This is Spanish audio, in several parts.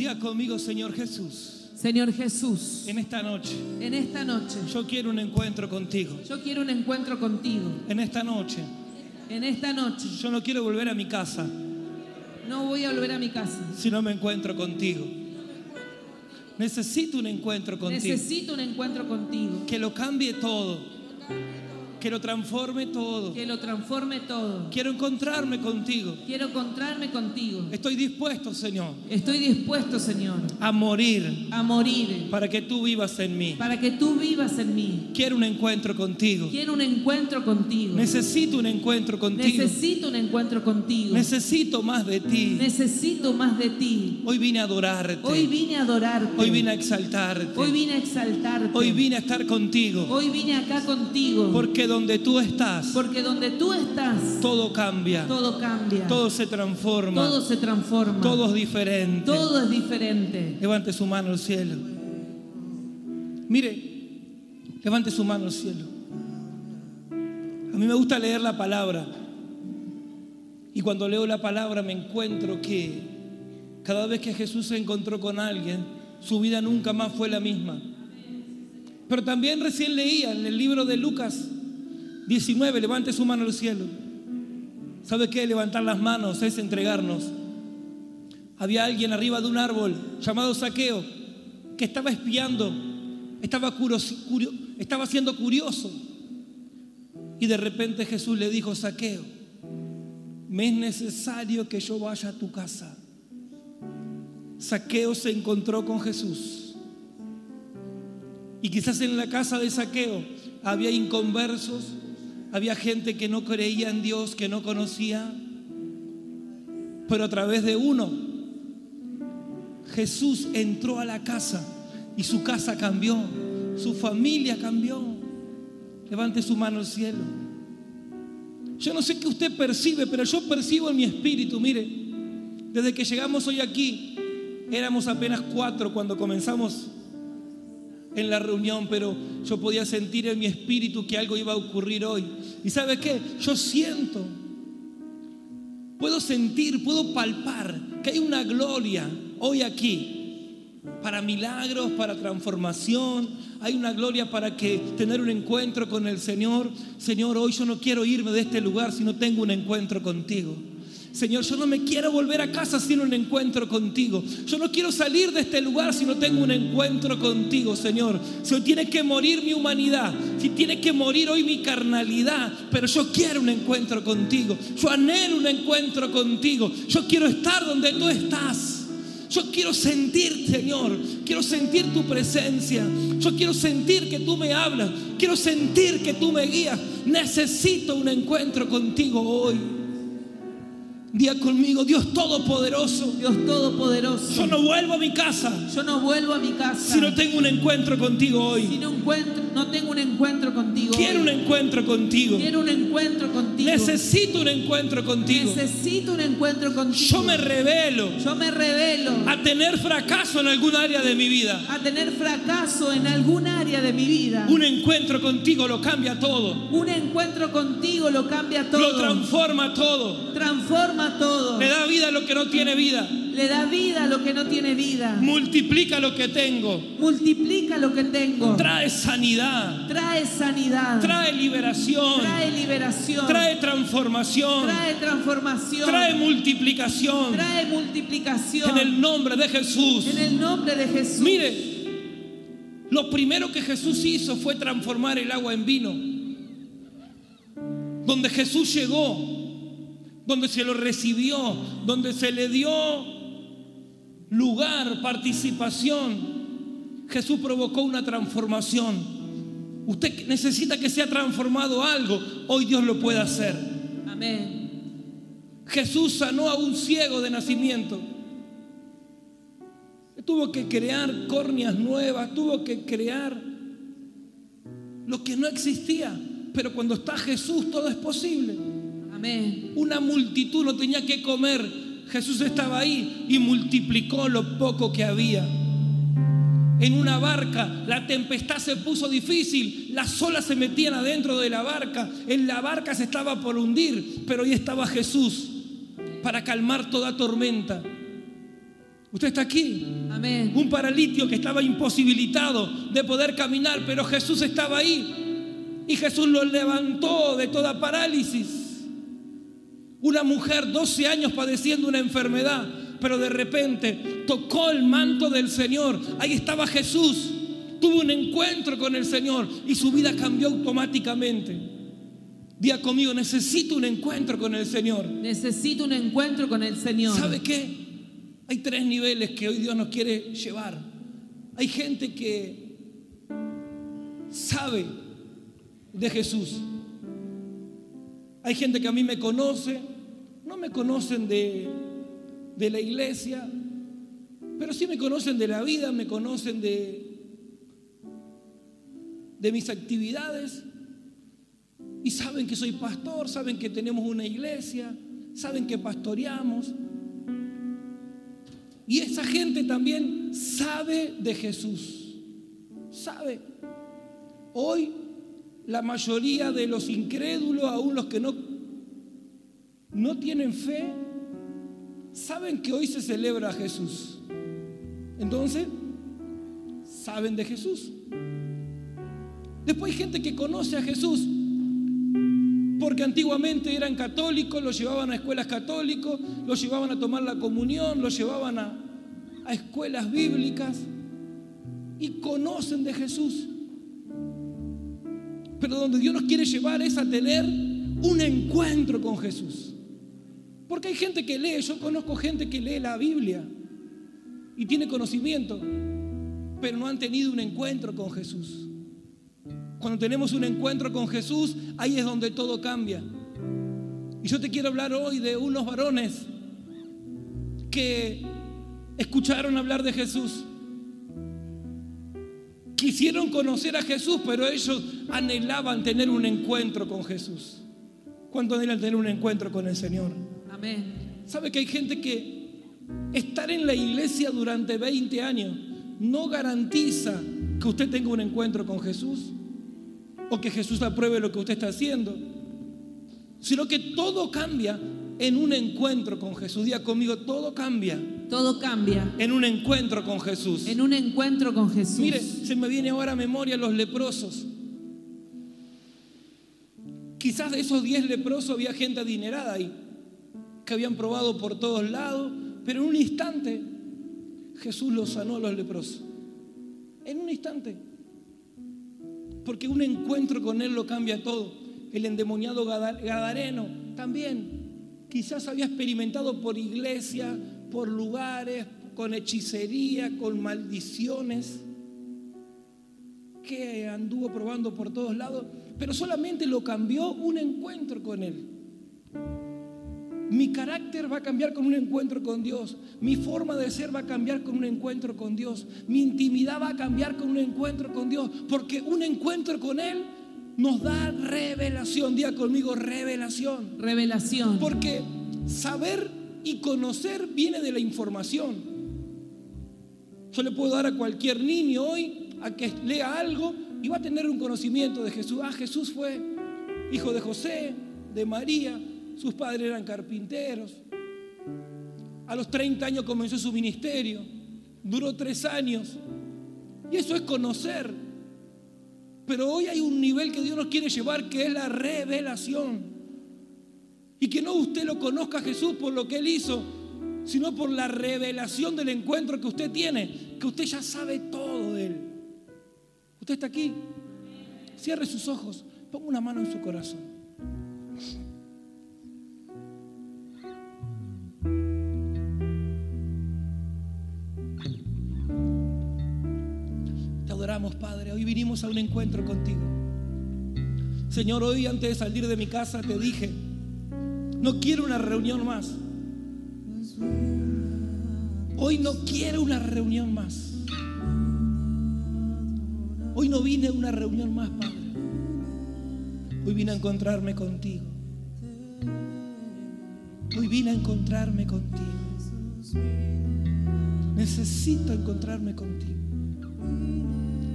Diga conmigo, Señor Jesús, Señor Jesús, en esta noche en esta noche yo quiero un encuentro contigo. yo quiero un encuentro contigo. En esta noche En esta noche yo no quiero volver a mi casa no voy a volver a mi casa. si no me encuentro contigo. Necesito un encuentro contigo. Necesito un encuentro contigo. Que lo cambie todo. Que lo transforme todo. Que lo transforme todo. Quiero encontrarme contigo. Quiero encontrarme contigo. Estoy dispuesto, Señor, Estoy dispuesto, Señor, a morir a morir para que tú vivas en mí. para que tú vivas en mí. Quiero un encuentro contigo. Quiero un encuentro contigo. Necesito un encuentro contigo. Necesito un encuentro contigo. Necesito más de ti. Necesito más de ti. Hoy vine a adorarte. Hoy vine a adorarte. Hoy vine a exaltarte. Hoy vine a exaltarte. Hoy vine a estar contigo. Hoy vine acá contigo. Porque donde tú estás, Porque donde tú estás, todo cambia. todo cambia. Todo se transforma. Todo se transforma. Todo es diferente. Todo es diferente. Levante su mano al cielo. Mire, levante su mano al cielo. A mí me gusta leer la palabra. Y cuando leo la palabra me encuentro que cada vez que Jesús se encontró con alguien, su vida nunca más fue la misma. Pero también recién leía en el libro de Lucas 19, levante su mano al cielo. ¿Sabe qué? Levantar las manos es entregarnos. Había alguien arriba de un árbol llamado Saqueo que estaba espiando, estaba, curos- curio- estaba siendo curioso. Y de repente Jesús le dijo, Saqueo, me es necesario que yo vaya a tu casa. Saqueo se encontró con Jesús. Y quizás en la casa de Saqueo había inconversos, había gente que no creía en Dios, que no conocía. Pero a través de uno, Jesús entró a la casa y su casa cambió, su familia cambió. Levante su mano al cielo. Yo no sé qué usted percibe, pero yo percibo en mi espíritu, mire, desde que llegamos hoy aquí, éramos apenas cuatro cuando comenzamos en la reunión, pero yo podía sentir en mi espíritu que algo iba a ocurrir hoy. ¿Y sabe qué? Yo siento, puedo sentir, puedo palpar que hay una gloria hoy aquí para milagros, para transformación. Hay una gloria para que tener un encuentro con el Señor. Señor, hoy yo no quiero irme de este lugar si no tengo un encuentro contigo. Señor, yo no me quiero volver a casa sin un encuentro contigo. Yo no quiero salir de este lugar si no tengo un encuentro contigo, Señor. Si hoy tiene que morir mi humanidad, si tiene que morir hoy mi carnalidad, pero yo quiero un encuentro contigo. Yo anhelo un encuentro contigo. Yo quiero estar donde tú estás. Yo quiero sentir, Señor, quiero sentir tu presencia. Yo quiero sentir que tú me hablas. Quiero sentir que tú me guías. Necesito un encuentro contigo hoy. Día conmigo, Dios Todopoderoso. Dios Todopoderoso. Yo no vuelvo a mi casa Yo no vuelvo a mi casa. si no tengo un encuentro contigo si hoy. no, encuentro, no tengo un encuentro contigo. Quiero un encuentro contigo. Quiero un encuentro contigo. Necesito un encuentro contigo. Necesito un encuentro contigo. Yo me revelo Yo me revelo a tener fracaso en algún área de mi vida. a tener fracaso en algún área de mi vida. Un encuentro contigo lo cambia todo. Un encuentro contigo lo cambia todo. Lo transforma todo. transforma todo. Le da vida a lo que no tiene vida. Le da vida a lo que no tiene vida. Multiplica lo que tengo. Multiplica lo que tengo. Trae sanidad. Trae sanidad. Trae liberación. Trae liberación. Trae transformación. Trae transformación. Trae multiplicación. Trae multiplicación. En el nombre de Jesús. En el nombre de Jesús. Mire, lo primero que Jesús hizo fue transformar el agua en vino. Donde Jesús llegó, donde se lo recibió, donde se le dio lugar, participación, Jesús provocó una transformación. Usted necesita que sea transformado algo, hoy Dios lo puede hacer. Amén. Jesús sanó a un ciego de nacimiento. Tuvo que crear córneas nuevas, tuvo que crear lo que no existía. Pero cuando está Jesús todo es posible. Amén. Una multitud no tenía que comer. Jesús estaba ahí y multiplicó lo poco que había. En una barca la tempestad se puso difícil, las olas se metían adentro de la barca, en la barca se estaba por hundir, pero ahí estaba Jesús para calmar toda tormenta. Usted está aquí. Amén. Un paralítico que estaba imposibilitado de poder caminar, pero Jesús estaba ahí. Y Jesús lo levantó de toda parálisis. Una mujer 12 años padeciendo una enfermedad, pero de repente tocó el manto del Señor. Ahí estaba Jesús. Tuvo un encuentro con el Señor y su vida cambió automáticamente. Día conmigo, necesito un encuentro con el Señor. Necesito un encuentro con el Señor. ¿Sabe qué? Hay tres niveles que hoy Dios nos quiere llevar. Hay gente que sabe de Jesús. Hay gente que a mí me conoce, no me conocen de, de la iglesia, pero sí me conocen de la vida, me conocen de, de mis actividades y saben que soy pastor, saben que tenemos una iglesia, saben que pastoreamos. Y esa gente también sabe de Jesús. Sabe. Hoy la mayoría de los incrédulos, aún los que no, no tienen fe, saben que hoy se celebra a Jesús. Entonces, saben de Jesús. Después hay gente que conoce a Jesús porque antiguamente eran católicos, los llevaban a escuelas católicos, los llevaban a tomar la comunión, los llevaban a, a escuelas bíblicas y conocen de Jesús. Pero donde Dios nos quiere llevar es a tener un encuentro con Jesús. Porque hay gente que lee, yo conozco gente que lee la Biblia y tiene conocimiento, pero no han tenido un encuentro con Jesús. Cuando tenemos un encuentro con Jesús, ahí es donde todo cambia. Y yo te quiero hablar hoy de unos varones que escucharon hablar de Jesús. Quisieron conocer a Jesús, pero ellos anhelaban tener un encuentro con Jesús. ¿Cuánto anhelan tener un encuentro con el Señor? Amén. ¿Sabe que hay gente que estar en la iglesia durante 20 años no garantiza que usted tenga un encuentro con Jesús? o que Jesús apruebe lo que usted está haciendo, sino que todo cambia en un encuentro con Jesús. Día conmigo, todo cambia Todo cambia en un encuentro con Jesús. en un encuentro con Jesús. Mire, se me viene ahora a memoria los leprosos. Quizás de esos 10 leprosos había gente adinerada ahí, que habían probado por todos lados, pero en un instante Jesús los sanó a los leprosos. En un instante. Porque un encuentro con Él lo cambia todo. El endemoniado Gadar- Gadareno también. Quizás había experimentado por iglesia, por lugares, con hechicería, con maldiciones, que anduvo probando por todos lados, pero solamente lo cambió un encuentro con Él. Mi carácter va a cambiar con un encuentro con Dios. Mi forma de ser va a cambiar con un encuentro con Dios. Mi intimidad va a cambiar con un encuentro con Dios. Porque un encuentro con Él nos da revelación. Día conmigo, revelación. Revelación. Porque saber y conocer viene de la información. Yo le puedo dar a cualquier niño hoy a que lea algo y va a tener un conocimiento de Jesús. Ah, Jesús fue hijo de José, de María, sus padres eran carpinteros. A los 30 años comenzó su ministerio, duró tres años. Y eso es conocer. Pero hoy hay un nivel que Dios nos quiere llevar que es la revelación. Y que no usted lo conozca a Jesús por lo que Él hizo, sino por la revelación del encuentro que usted tiene, que usted ya sabe todo de Él. Usted está aquí. Cierre sus ojos, ponga una mano en su corazón. Padre. Hoy vinimos a un encuentro contigo. Señor, hoy antes de salir de mi casa te dije, no quiero una reunión más. Hoy no quiero una reunión más. Hoy no vine a una reunión más, Padre. Hoy vine a encontrarme contigo. Hoy vine a encontrarme contigo. Necesito encontrarme contigo.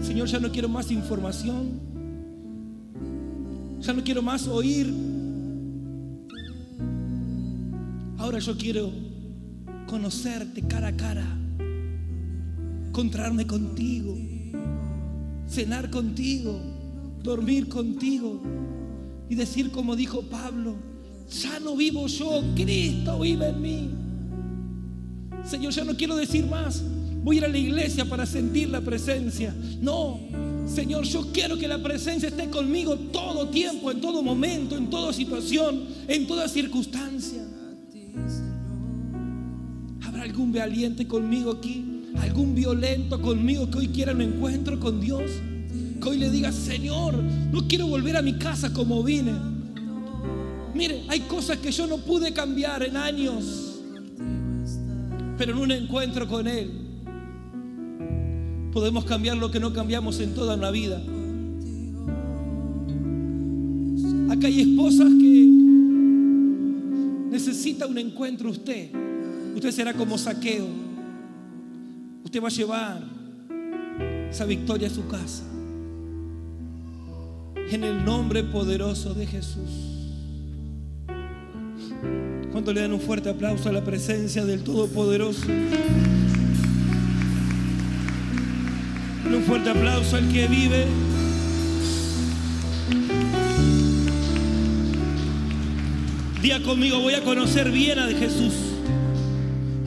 Señor, ya no quiero más información. Ya no quiero más oír. Ahora yo quiero conocerte cara a cara. encontrarme contigo, cenar contigo, dormir contigo y decir como dijo Pablo, ya no vivo yo, Cristo vive en mí. Señor, ya no quiero decir más. Voy a ir a la iglesia para sentir la presencia. No, Señor, yo quiero que la presencia esté conmigo todo tiempo, en todo momento, en toda situación, en toda circunstancia. ¿Habrá algún valiente conmigo aquí? ¿Algún violento conmigo que hoy quiera un encuentro con Dios? Que hoy le diga, Señor, no quiero volver a mi casa como vine. Mire, hay cosas que yo no pude cambiar en años, pero en un encuentro con Él podemos cambiar lo que no cambiamos en toda una vida. Acá hay esposas que necesita un encuentro usted. Usted será como saqueo. Usted va a llevar esa victoria a su casa. En el nombre poderoso de Jesús. ¿Cuánto le dan un fuerte aplauso a la presencia del Todopoderoso? Fuerte aplauso al que vive. Diga conmigo, voy a conocer bien a Jesús.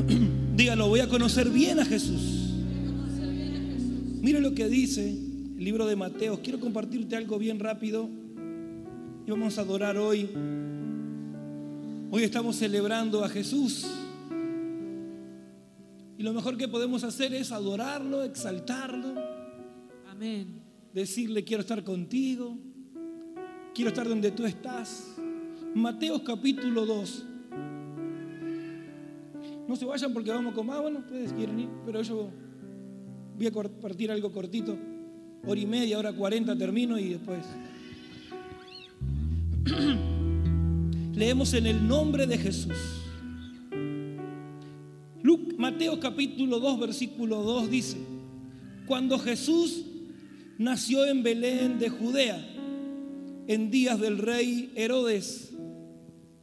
Dígalo, voy a conocer bien a Jesús. Mire lo que dice el libro de Mateo. Quiero compartirte algo bien rápido. Y vamos a adorar hoy. Hoy estamos celebrando a Jesús. Y lo mejor que podemos hacer es adorarlo, exaltarlo. Amén. Decirle, quiero estar contigo. Quiero estar donde tú estás. Mateo capítulo 2. No se vayan porque vamos con más. Bueno, ustedes quieren ir, pero yo voy a compartir algo cortito. Hora y media, hora cuarenta termino y después. Leemos en el nombre de Jesús. Mateo capítulo 2, versículo 2 dice, cuando Jesús nació en Belén de Judea, en días del rey Herodes,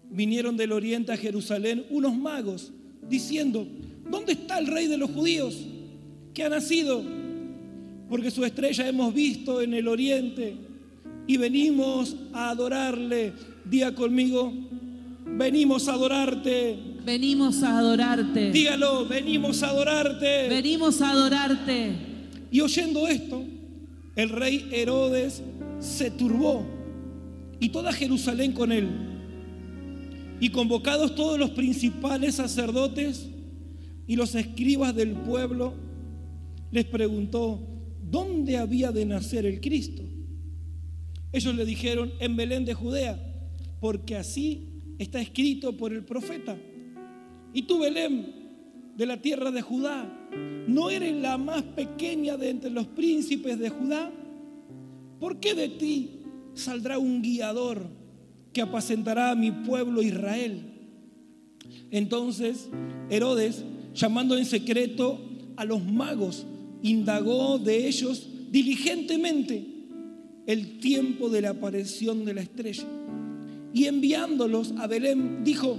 vinieron del oriente a Jerusalén unos magos diciendo, ¿dónde está el rey de los judíos que ha nacido? Porque su estrella hemos visto en el oriente y venimos a adorarle. Día conmigo, venimos a adorarte. Venimos a adorarte. Dígalo, venimos a adorarte. Venimos a adorarte. Y oyendo esto, el rey Herodes se turbó y toda Jerusalén con él. Y convocados todos los principales sacerdotes y los escribas del pueblo, les preguntó, ¿dónde había de nacer el Cristo? Ellos le dijeron, en Belén de Judea, porque así está escrito por el profeta. Y tú, Belén, de la tierra de Judá, ¿no eres la más pequeña de entre los príncipes de Judá? ¿Por qué de ti saldrá un guiador que apacentará a mi pueblo Israel? Entonces Herodes, llamando en secreto a los magos, indagó de ellos diligentemente el tiempo de la aparición de la estrella. Y enviándolos a Belén, dijo,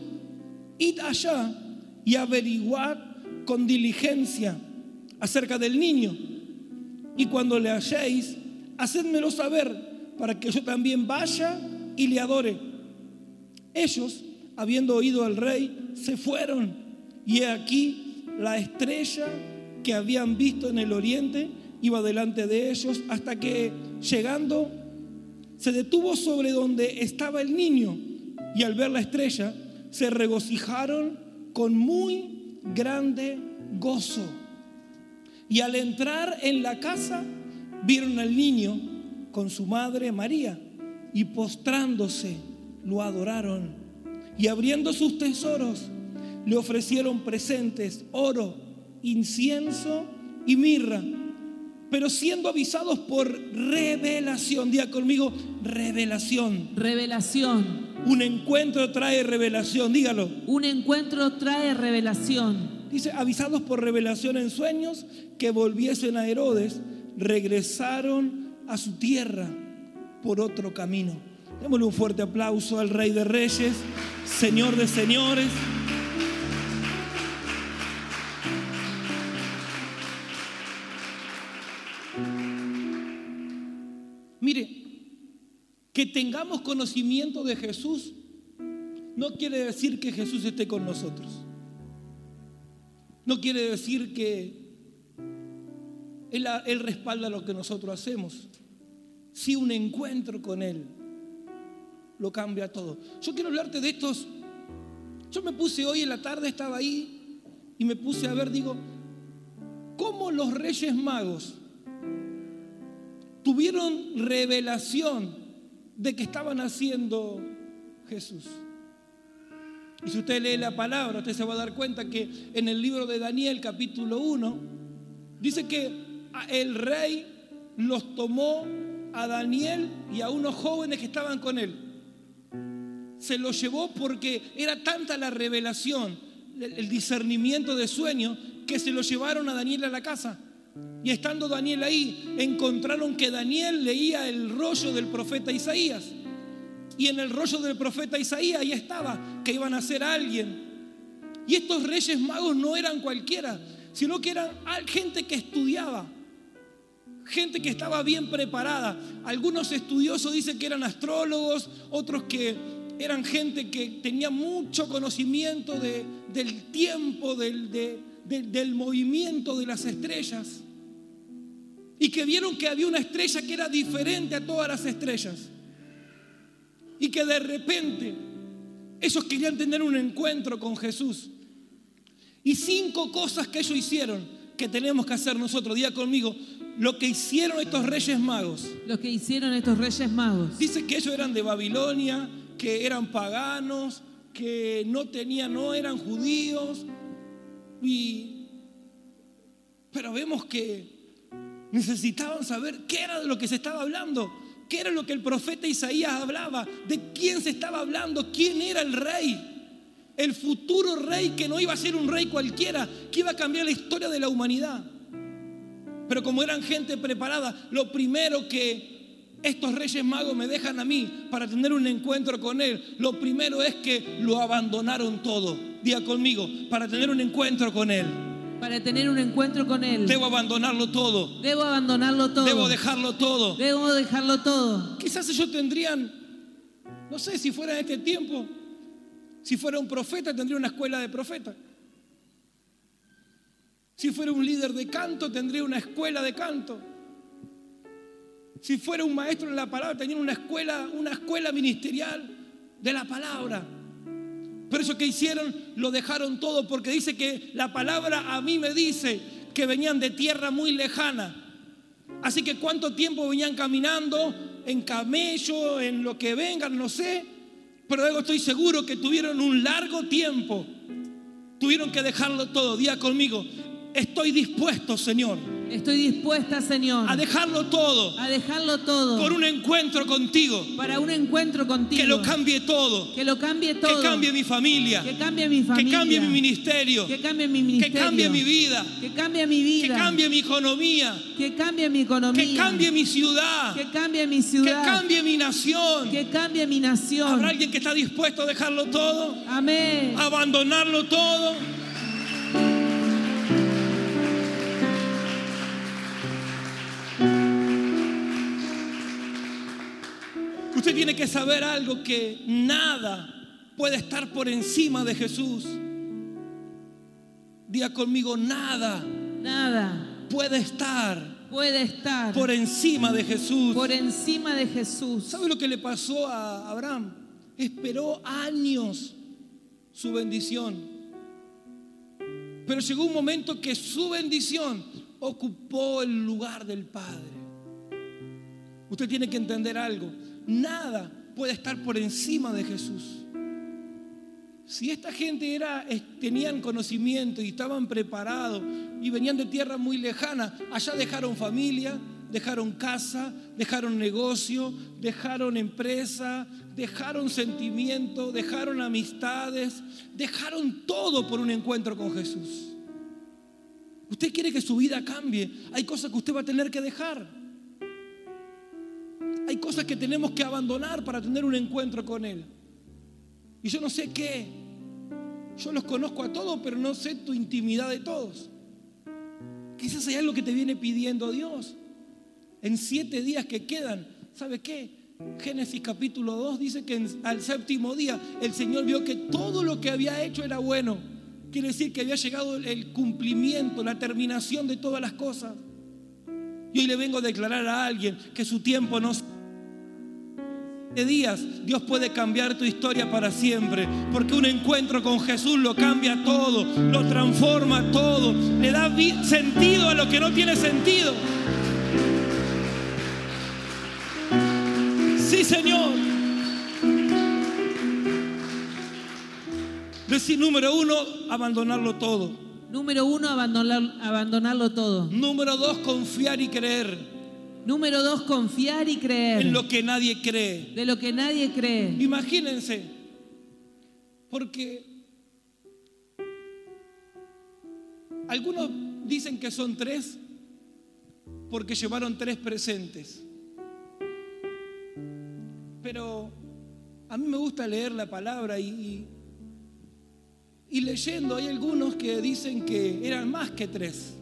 id allá y averiguad con diligencia acerca del niño. Y cuando le halléis, hacedmelo saber para que yo también vaya y le adore. Ellos, habiendo oído al rey, se fueron. Y he aquí la estrella que habían visto en el oriente iba delante de ellos hasta que llegando se detuvo sobre donde estaba el niño y al ver la estrella se regocijaron con muy grande gozo. Y al entrar en la casa vieron al niño con su madre María y postrándose lo adoraron y abriendo sus tesoros le ofrecieron presentes, oro, incienso y mirra. Pero siendo avisados por revelación, diga conmigo, revelación. Revelación. Un encuentro trae revelación, dígalo. Un encuentro trae revelación. Dice, avisados por revelación en sueños que volviesen a Herodes, regresaron a su tierra por otro camino. Démosle un fuerte aplauso al Rey de Reyes, Señor de Señores. Que tengamos conocimiento de Jesús no quiere decir que Jesús esté con nosotros. No quiere decir que Él, respalda lo que nosotros hacemos. Si un encuentro con Él lo cambia todo. Yo quiero hablarte de estos. Yo me puse hoy en la tarde, estaba ahí y me puse a ver, digo, cómo los reyes magos tuvieron revelación de que estaban haciendo Jesús. Y si usted lee la palabra, usted se va a dar cuenta que en el libro de Daniel capítulo 1, dice que el rey los tomó a Daniel y a unos jóvenes que estaban con él. Se los llevó porque era tanta la revelación, el discernimiento de sueño, que se los llevaron a Daniel a la casa. Y estando Daniel ahí, encontraron que Daniel leía el rollo del profeta Isaías. Y en el rollo del profeta Isaías ahí estaba que iban a ser alguien. Y estos reyes magos no eran cualquiera, sino que eran gente que estudiaba, gente que estaba bien preparada. Algunos estudiosos dicen que eran astrólogos, otros que eran gente que tenía mucho conocimiento del tiempo, del, del movimiento de las estrellas. Y que vieron que había una estrella que era diferente a todas las estrellas. Y que de repente ellos querían tener un encuentro con Jesús. Y cinco cosas que ellos hicieron que tenemos que hacer nosotros. Día conmigo, lo que hicieron estos reyes magos. Lo que hicieron estos reyes magos. Dice que ellos eran de Babilonia, que eran paganos, que no tenían, no eran judíos. Y, pero vemos que necesitaban saber qué era de lo que se estaba hablando. ¿Qué era lo que el profeta Isaías hablaba? ¿De quién se estaba hablando? ¿Quién era el rey? El futuro rey que no iba a ser un rey cualquiera, que iba a cambiar la historia de la humanidad. Pero como eran gente preparada, lo primero que estos reyes magos me dejan a mí para tener un encuentro con Él, lo primero es que lo abandonaron todo. Diga conmigo, para tener un encuentro con Él. Para tener un encuentro con Él. Debo abandonarlo todo. Debo abandonarlo todo. Debo dejarlo todo. Debo dejarlo todo. Quizás ellos tendrían, no sé si fuera en este tiempo, si fuera un profeta tendría una escuela de profeta. Si fuera un líder de canto tendría una escuela de canto. Si fuera un maestro en la palabra tendría una escuela, una escuela ministerial de la palabra. Pero eso que hicieron lo dejaron todo porque dice que la palabra a mí me dice que venían de tierra muy lejana. Así que cuánto tiempo venían caminando en camello, en lo que vengan, no sé. Pero luego estoy seguro que tuvieron un largo tiempo. Tuvieron que dejarlo todo. Día conmigo. Estoy dispuesto, Señor Estoy dispuesta, Señor, a dejarlo todo a dejarlo todo por un encuentro contigo. para un encuentro contigo. Que lo cambie todo. Que lo cambie todo. Que cambie mi familia. Que cambie mi Que familia. cambie mi ministerio. Que cambie mi Que ministerio. cambie mi vida. Que cambie mi Que vida. cambie mi economía. Que cambie mi economía. Que cambie mi ciudad. Que cambie mi Que ciudad. cambie mi nación. Que cambie mi nación. ¿Habrá alguien que está dispuesto a dejarlo todo? Amén. Abandonarlo todo. Tiene que saber algo que nada puede estar por encima de Jesús. Diga conmigo, nada Nada puede estar puede estar por encima de Jesús. por encima de Jesús. ¿Sabe lo que le pasó a Abraham? Esperó años su bendición. Pero llegó un momento que su bendición ocupó el lugar del Padre. Usted tiene que entender algo. Nada puede estar por encima de Jesús. Si esta gente era, tenían conocimiento y estaban preparados y venían de tierra muy lejana, allá dejaron familia, dejaron casa, dejaron negocio, dejaron empresa, dejaron sentimiento, dejaron amistades, dejaron todo por un encuentro con Jesús. Usted quiere que su vida cambie, hay cosas que usted va a tener que dejar. Hay cosas que tenemos que abandonar para tener un encuentro con Él. Y yo no sé qué. Yo los conozco a todos, pero no sé tu intimidad de todos. Quizás hay algo que te viene pidiendo Dios. En siete días que quedan, ¿sabe qué? Génesis capítulo 2 dice que al séptimo día el Señor vio que todo lo que había hecho era bueno. Quiere decir que había llegado el cumplimiento, la terminación de todas las cosas. Y hoy le vengo a declarar a alguien que su tiempo no días, Dios puede cambiar tu historia para siempre. Porque un encuentro con Jesús lo cambia todo, lo transforma todo, le da sentido a lo que no tiene sentido. Sí, Señor. Decir número uno, abandonarlo todo. Número uno, abandonar, abandonarlo todo. Número dos, confiar y creer Número dos, confiar y creer. en lo que nadie cree. de lo que nadie cree. Imagínense, porque algunos dicen que son tres porque llevaron tres presentes. Pero a mí me gusta leer la palabra y, y, y leyendo hay algunos que dicen que eran más que tres.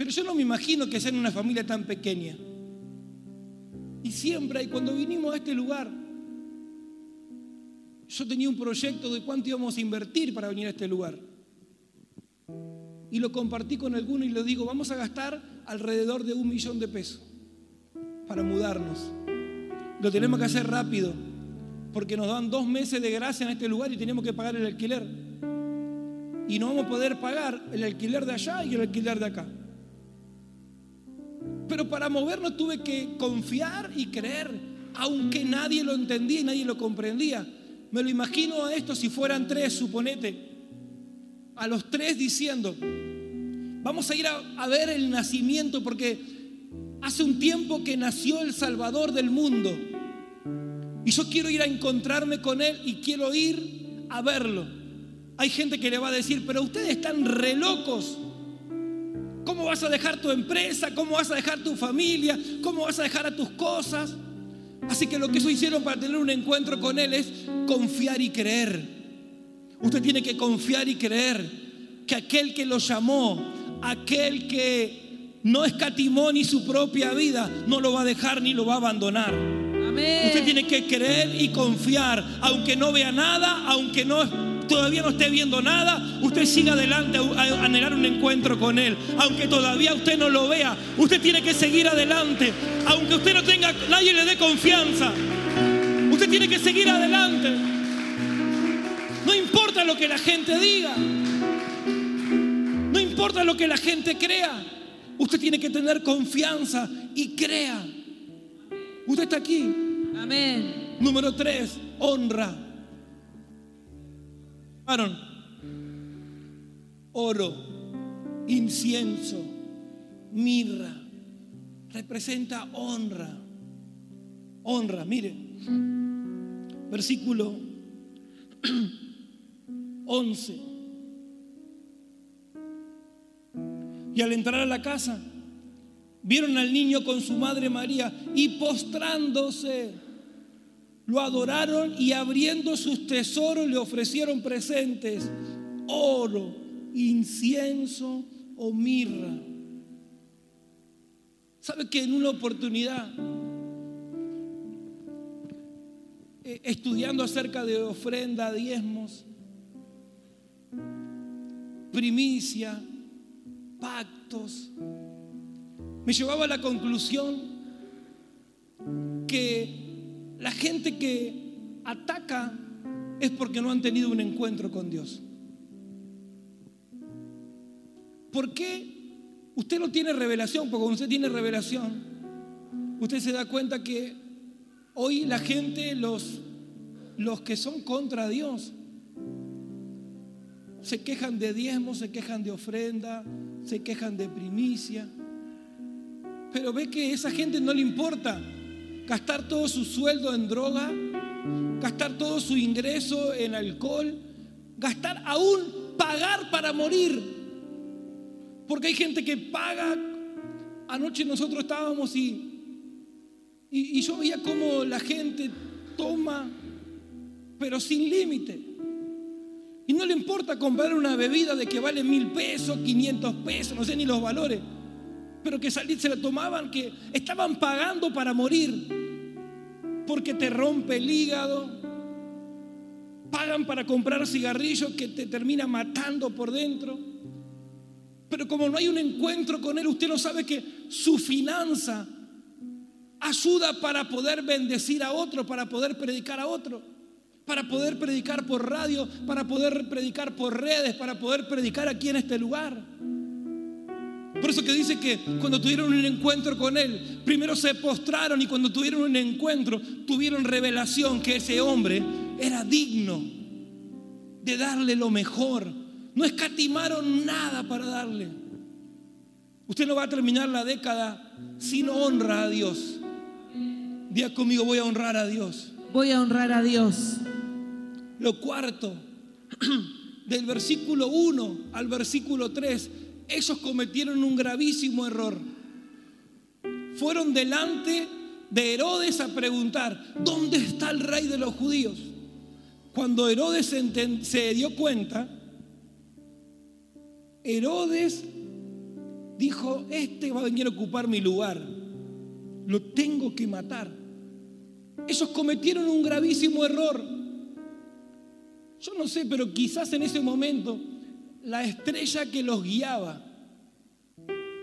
Pero yo no me imagino que sean una familia tan pequeña. Y siempre, y cuando vinimos a este lugar, yo tenía un proyecto de cuánto íbamos a invertir para venir a este lugar. Y lo compartí con alguno y le digo, vamos a gastar alrededor de un millón de pesos para mudarnos. Lo tenemos que hacer rápido, porque nos dan dos meses de gracia en este lugar y tenemos que pagar el alquiler. Y no vamos a poder pagar el alquiler de allá y el alquiler de acá. Pero para movernos tuve que confiar y creer, aunque nadie lo entendía y nadie lo comprendía. Me lo imagino a esto si fueran tres, suponete, a los tres diciendo, vamos a ir a, ver el nacimiento porque hace un tiempo que nació el Salvador del mundo. Y yo quiero ir a encontrarme con Él y quiero ir a verlo. Hay gente que le va a decir, pero ustedes están re locos. ¿Cómo vas a dejar tu empresa? ¿Cómo vas a dejar tu familia? ¿Cómo vas a dejar a tus cosas? Así que lo que ellos hicieron para tener un encuentro con Él es confiar y creer. Usted tiene que confiar y creer que aquel que lo llamó, aquel que no escatimó ni su propia vida, no lo va a dejar ni lo va a abandonar. Amén. Usted tiene que creer y confiar, aunque no vea nada, aunque no todavía no esté viendo nada, usted siga adelante a, anhelar un encuentro con Él. Aunque todavía usted no lo vea, usted tiene que seguir adelante. Aunque usted no tenga, nadie le dé confianza. Usted tiene que seguir adelante. No importa lo que la gente diga. No importa lo que la gente crea. Usted tiene que tener confianza y crea. Usted está aquí. Amén. Número tres, honra. Oro, incienso, mirra, representa honra. Honra, mire, versículo 11. Y al entrar a la casa, vieron al niño con su madre María y postrándose, lo adoraron y abriendo sus tesoros le ofrecieron presentes, oro, incienso o mirra. ¿Sabe que en una oportunidad, eh, estudiando acerca de ofrenda, diezmos, primicia, pactos, me llevaba a la conclusión que la gente que ataca es porque no han tenido un encuentro con Dios. ¿Por qué usted no tiene revelación? Porque cuando usted tiene revelación, usted se da cuenta que hoy la gente, los, los que son contra Dios, se quejan de diezmo, se quejan de ofrenda, se quejan de primicia. Pero ve que esa gente no le importa gastar todo su sueldo en droga, gastar todo su ingreso en alcohol, gastar aún pagar para morir. Porque hay gente que paga. Anoche nosotros estábamos y, y, y yo veía cómo la gente toma, pero sin límite. Y no le importa comprar una bebida de que vale mil pesos, 500 pesos, no sé ni los valores. Pero que se la tomaban, que estaban pagando para morir. porque te rompe el hígado. Pagan para comprar cigarrillos que te termina matando por dentro. Pero como no hay un encuentro con Él, usted no sabe que su finanza ayuda para poder bendecir a otro, para poder predicar a otro, para poder predicar por radio, para poder predicar por redes, para poder predicar aquí en este lugar. Por eso que dice que cuando tuvieron un encuentro con Él, primero se postraron y cuando tuvieron un encuentro, tuvieron revelación que ese hombre era digno de darle lo mejor. No escatimaron nada para darle. Usted no va a terminar la década sin honra a Dios. Día conmigo, voy a honrar a Dios. Voy a honrar a Dios. Lo cuarto, del versículo 1 al versículo 3, ellos cometieron un gravísimo error. Fueron delante de Herodes a preguntar, ¿dónde está el rey de los judíos? Cuando Herodes se, dio cuenta, Herodes dijo, este va a venir a ocupar mi lugar, lo tengo que matar. Ellos cometieron un gravísimo error. Yo no sé, pero quizás en ese momento la estrella que los guiaba,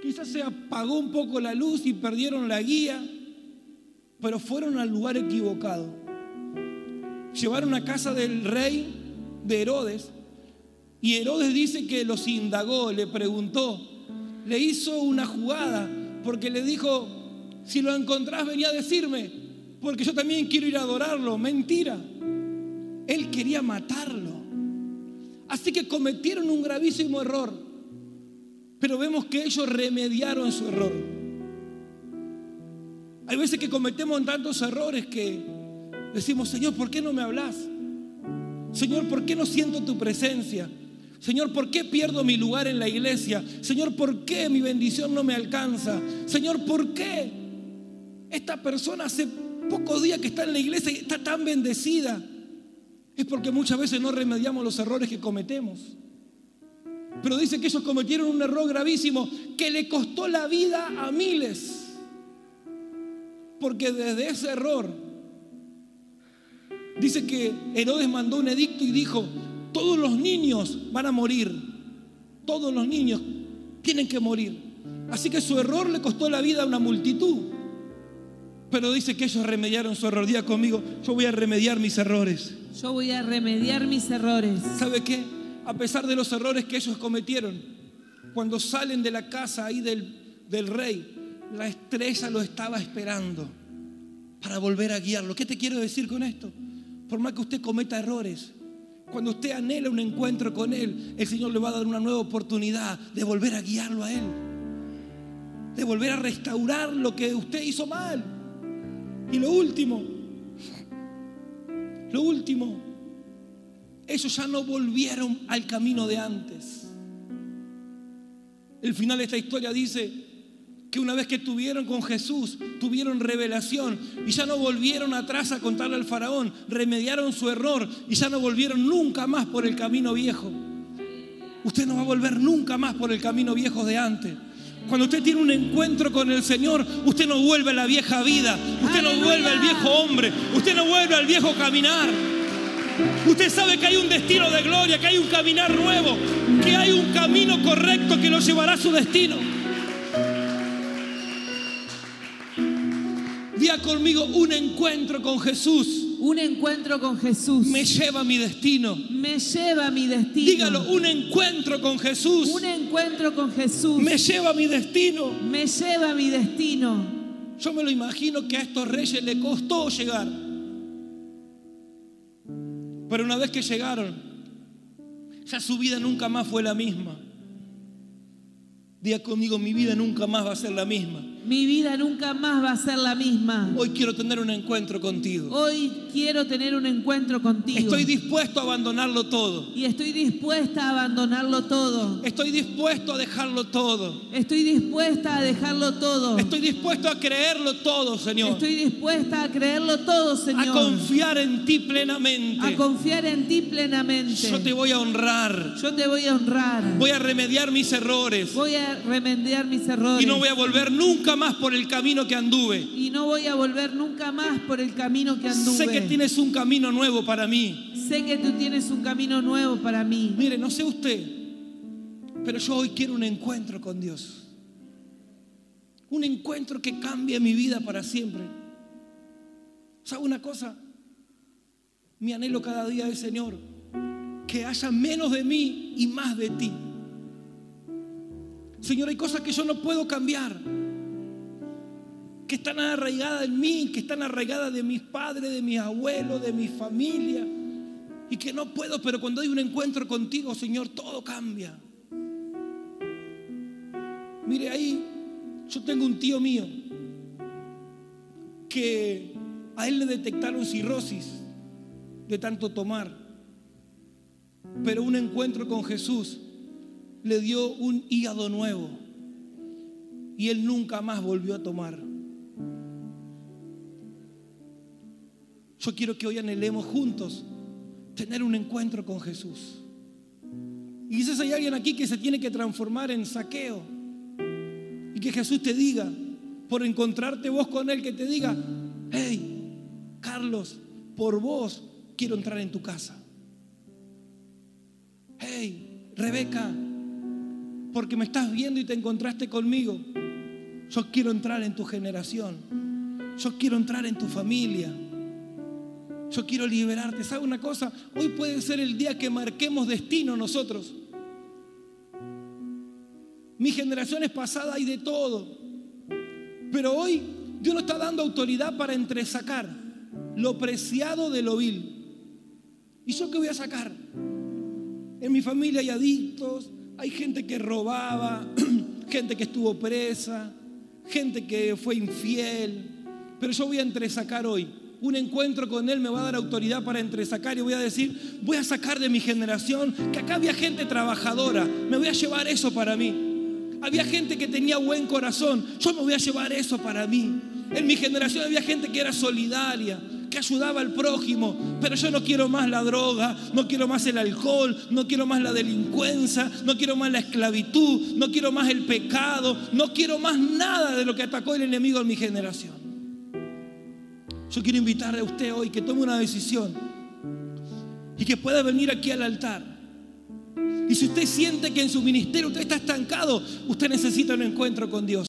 quizás se apagó un poco la luz y perdieron la guía, pero fueron al lugar equivocado. Llevaron a casa del rey de Herodes y Herodes dice que los indagó, le preguntó, le hizo una jugada porque le dijo, si lo encontrás venía a decirme, porque yo también quiero ir a adorarlo. Mentira. Él quería matarlo. Así que cometieron un gravísimo error. Pero vemos que ellos remediaron su error. Hay veces que cometemos tantos errores que decimos, Señor, ¿por qué no me hablas? Señor, ¿por qué no siento tu presencia? Señor, ¿por qué pierdo mi lugar en la iglesia? Señor, ¿por qué mi bendición no me alcanza? Señor, ¿por qué esta persona hace pocos días que está en la iglesia y está tan bendecida? Es porque muchas veces no remediamos los errores que cometemos. Pero dice que ellos cometieron un error gravísimo que le costó la vida a miles. Porque desde ese error, dice que Herodes mandó un edicto y dijo, todos los niños van a morir. Todos los niños tienen que morir. Así que su error le costó la vida a una multitud. Pero dice que ellos remediaron su error. Día conmigo, yo voy a remediar mis errores. Yo voy a remediar mis errores. ¿Sabe qué? A pesar de los errores que ellos cometieron, cuando salen de la casa ahí del, del rey, la estrella lo estaba esperando para volver a guiarlo. ¿Qué te quiero decir con esto? Por más que usted cometa errores, cuando usted anhela un encuentro con Él, el Señor le va a dar una nueva oportunidad de volver a guiarlo a Él. De volver a restaurar lo que usted hizo mal. Y lo último, lo último, ellos ya no volvieron al camino de antes. El final de esta historia dice que una vez que tuvieron con Jesús, tuvieron revelación y ya no volvieron atrás a contarle al faraón, remediaron su error y ya no volvieron nunca más por el camino viejo. Usted no va a volver nunca más por el camino viejo de antes. Cuando usted tiene un encuentro con el Señor, usted no vuelve a la vieja vida, usted no vuelve al viejo hombre, usted no vuelve al viejo caminar. Usted sabe que hay un destino de gloria, que hay un caminar nuevo, que hay un camino correcto que lo llevará a su destino. Día conmigo un encuentro con Jesús. Un encuentro con Jesús. Me lleva a mi destino. Me lleva a mi destino. Dígalo, un encuentro con Jesús. Un encuentro con Jesús. Me lleva a mi destino. Me lleva a mi destino. Yo me lo imagino que a estos reyes le costó llegar. Pero una vez que llegaron, ya su vida nunca más fue la misma. Día conmigo, mi vida nunca más va a ser la misma. Mi vida nunca más va a ser la misma. Hoy quiero tener un encuentro contigo. Hoy quiero tener un encuentro contigo. Estoy dispuesto a abandonarlo todo. Y estoy dispuesta a abandonarlo todo. Estoy dispuesto a dejarlo todo. Estoy dispuesta a dejarlo todo. Estoy dispuesto a creerlo todo, Señor. Estoy dispuesta a creerlo todo, Señor. A confiar en ti plenamente. A confiar en ti plenamente. Yo te voy a honrar. Yo te voy a honrar. Voy a remediar mis errores. Voy a remediar mis errores. Y no voy a volver nunca más por el camino que anduve. y no voy a volver nunca más por el camino que anduve. Sé que tienes un camino nuevo para mí. Sé que tú tienes un camino nuevo para mí. Mire, no sé usted, pero yo hoy quiero un encuentro con Dios. Un encuentro que cambie mi vida para siempre. ¿Sabe una cosa? Mi anhelo cada día es, Señor, que haya menos de mí y más de ti. Señor, hay cosas que yo no puedo cambiar, que están arraigadas en mí, que están arraigadas de mis padres, de mis abuelos, de mi familia, y que no puedo, pero cuando hay un encuentro contigo, Señor, todo cambia. Mire ahí, yo tengo un tío mío que a él le detectaron cirrosis de tanto tomar, pero un encuentro con Jesús le dio un hígado nuevo y él nunca más volvió a tomar. Yo quiero que hoy anhelemos juntos tener un encuentro con Jesús. Y quizás hay alguien aquí que se tiene que transformar en saqueo. Y que Jesús te diga, por encontrarte vos con Él, que te diga, hey, Carlos, por vos quiero entrar en tu casa. Hey, Rebeca, porque me estás viendo y te encontraste conmigo. Yo quiero entrar en tu generación. Yo quiero entrar en tu familia. Yo quiero liberarte. ¿Sabe una cosa? Hoy puede ser el día que marquemos destino nosotros. Mis generaciones pasadas hay de todo. Pero hoy Dios nos está dando autoridad para entresacar lo preciado de lo vil. ¿Y yo qué voy a sacar? En mi familia hay adictos, hay gente que robaba, gente que estuvo presa, gente que fue infiel. Pero yo voy a entresacar hoy. Un encuentro con Él me va a dar autoridad para entresacar y voy a decir, voy a sacar de mi generación que acá había gente trabajadora. Me voy a llevar eso para mí. Había gente que tenía buen corazón. Yo me voy a llevar eso para mí. En mi generación había gente que era solidaria, que ayudaba al prójimo. Pero yo no quiero más la droga, no quiero más el alcohol, no quiero más la delincuencia, no quiero más la esclavitud, no quiero más el pecado, no quiero más nada de lo que atacó el enemigo en mi generación. Yo quiero invitarle a usted hoy que tome una decisión y que pueda venir aquí al altar. Y si usted siente que en su ministerio usted está estancado, usted necesita un encuentro con Dios.